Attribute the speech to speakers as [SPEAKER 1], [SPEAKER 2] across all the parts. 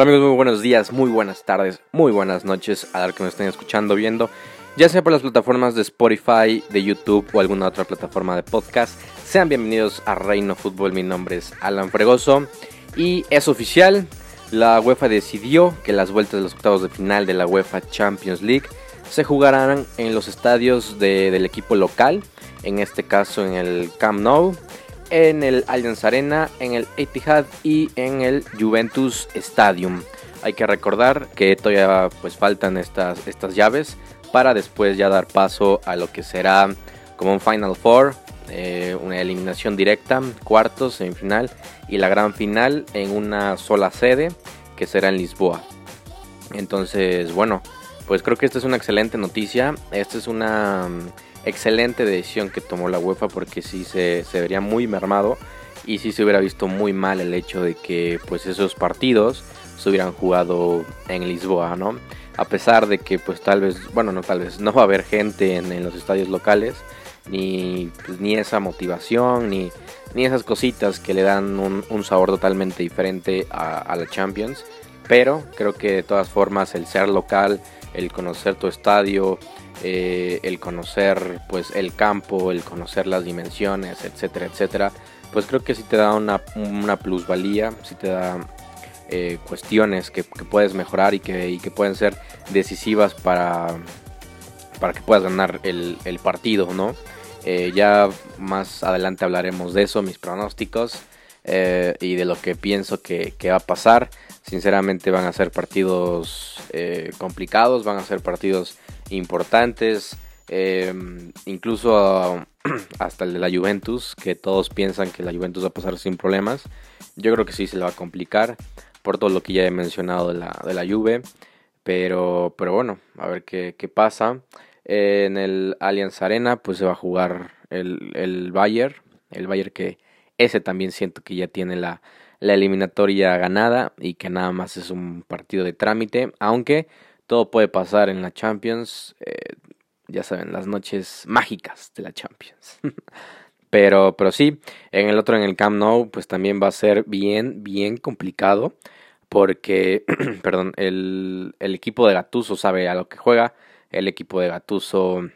[SPEAKER 1] Hola amigos, muy buenos días, muy buenas tardes, muy buenas noches a los que me estén escuchando, viendo, ya sea por las plataformas de Spotify, de YouTube o alguna otra plataforma de podcast. Sean bienvenidos a Reino Fútbol, mi nombre es Alan Fregoso y es oficial, la UEFA decidió que las vueltas de los octavos de final de la UEFA Champions League se jugarán en los estadios del equipo local, en este caso en el Camp Nou en el Allianz Arena, en el Etihad y en el Juventus Stadium. Hay que recordar que todavía pues faltan estas, estas llaves para después ya dar paso a lo que será como un Final Four, eh, una eliminación directa, cuartos, semifinal y la gran final en una sola sede que será en Lisboa. Entonces, bueno, pues creo que esta es una excelente noticia. Esta es una excelente decisión que tomó la UEFA porque sí se, vería muy mermado y sí se hubiera visto muy mal el hecho de que pues esos partidos se hubieran jugado en Lisboa, ¿no? A pesar de que pues tal vez, bueno, no tal vez, no va a haber gente en, los estadios locales, ni, pues, ni esa motivación, ni, ni esas cositas que le dan un, sabor totalmente diferente a, a la Champions. Pero creo que de todas formas el ser local, el conocer tu estadio, eh, el conocer pues el campo, el conocer las dimensiones, etcétera, etcétera, pues creo que sí te da una, plusvalía, sí te da eh, cuestiones que, puedes mejorar y que, que, pueden ser decisivas para, para que puedas ganar el, partido, ¿no? Eh, ya más adelante hablaremos de eso, mis pronósticos y de lo que pienso que, va a pasar. Sinceramente van a ser partidos complicados, van a ser partidos importantes, em, incluso hasta el de la Juventus, que todos piensan que la Juventus va a pasar sin problemas. Yo creo que sí se le va a complicar por todo lo que ya he mencionado de la, de la Juve. Pero, pero bueno, a ver qué, pasa. en el Allianz Arena pues se va a jugar el, el Bayern. El Bayern que ese también siento que ya tiene la, la eliminatoria ganada y que nada más es un partido de trámite. Aunque todo puede pasar en la Champions. Eh, ya saben, las noches mágicas de la Champions. pero, pero sí, en el otro, en el Camp Nou, pues también va a ser bien, bien complicado. Porque, perdón, el, el equipo de Gatuso sabe a lo que juega. El equipo de Gatuso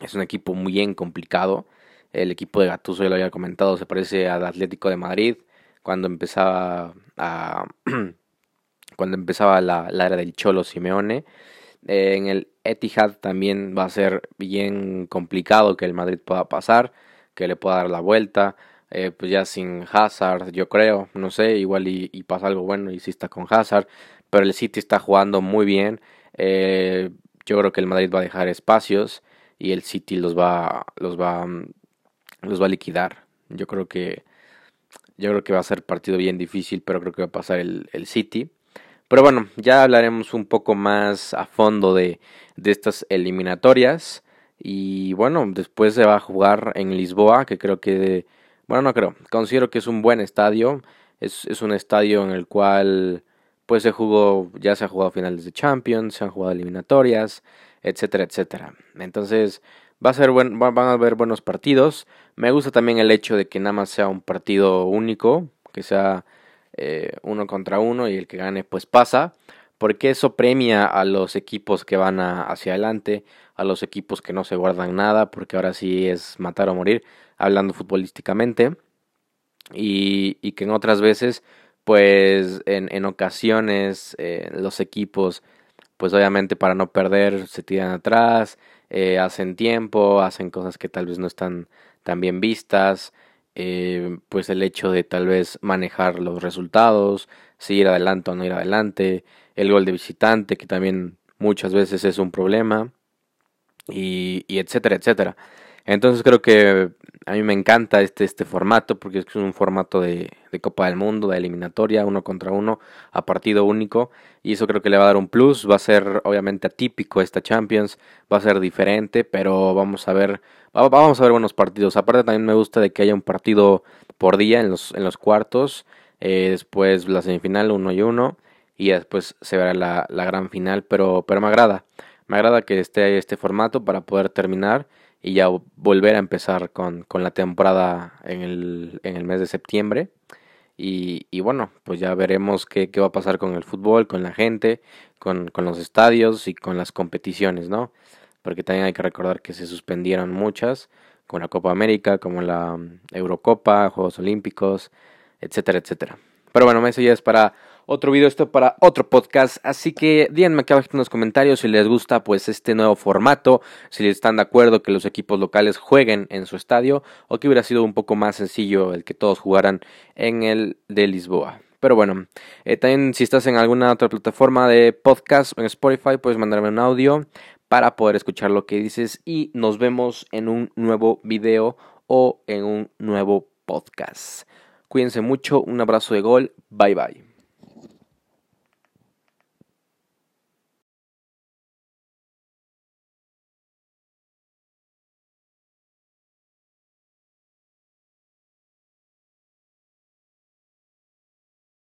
[SPEAKER 1] es un equipo muy bien complicado. El equipo de Gatuso, ya lo había comentado, se parece al Atlético de Madrid cuando empezaba a cuando empezaba la, la era del Cholo Simeone. Eh, en el Etihad también va a ser bien complicado que el Madrid pueda pasar, que le pueda dar la vuelta. Eh, pues ya sin Hazard, yo creo, no sé, igual y, pasa algo bueno y si está con Hazard, pero el City está jugando muy bien. Eh, yo creo que el Madrid va a dejar espacios y el City los va, los va, los va a liquidar. Yo creo que, yo creo que va a ser partido bien difícil, pero creo que va a pasar el, el City. Pero bueno, ya hablaremos un poco más a fondo de, de estas eliminatorias. Y bueno, después se va a jugar en Lisboa, que creo que, bueno, no creo, considero que es un buen estadio. Es, es un estadio en el cual pues se jugó, ya se ha jugado finales de Champions, se han jugado eliminatorias, etcétera, etcétera. Entonces, va a ser buen, van a haber buenos partidos. Me gusta también el hecho de que nada más sea un partido único, que sea eh, uno contra uno y el que gane pues pasa, porque eso premia a los equipos que van hacia adelante, a los equipos que no se guardan nada, porque ahora sí es matar o morir, hablando futbolísticamente, y, que en otras veces, pues en, en ocasiones eh, los equipos, pues obviamente para no perder, se tiran atrás, eh, hacen tiempo, hacen cosas que tal vez no están tan bien vistas, eh, pues el hecho de tal vez manejar los resultados, si ir adelante o no ir adelante, el gol de visitante, que también muchas veces es un problema, y, y etcétera, etcétera. Entonces creo que a mí me encanta este, este formato porque es un formato de, Copa del Mundo, de eliminatoria, uno contra uno, a partido único. Y eso creo que le va a dar un plus. Va a ser obviamente atípico esta Champions, va a ser diferente, pero vamos a ver, vamos a ver buenos partidos. Aparte también me gusta de que haya un partido por día en los, en los cuartos, eh, después la semifinal uno y uno, y después se verá la, la gran final, pero, pero me agrada. Me agrada que esté este formato para poder terminar y ya volver a empezar con, con la temporada en el, en el mes de septiembre. Y, bueno, pues ya veremos qué, qué, va a pasar con el fútbol, con la gente, con, con los estadios y con las competiciones, ¿no? Porque también hay que recordar que se suspendieron muchas, como la Copa América, como la mm, Eurocopa, Juegos Olímpicos, etcétera, etcétera. Pero bueno, eso ya es para otro video, esto para otro podcast. Así que díganme aquí abajo en los comentarios si les gusta pues este nuevo formato, si están de acuerdo que los equipos locales jueguen en su estadio o que hubiera sido un poco más sencillo el que todos jugaran en el de Lisboa. Pero bueno, eh, también si estás en alguna otra plataforma de podcast o en Spotify, puedes mandarme un audio para poder escuchar lo que dices y nos vemos en un nuevo video o en un nuevo podcast. Cuídense mucho, un abrazo de gol, bye bye.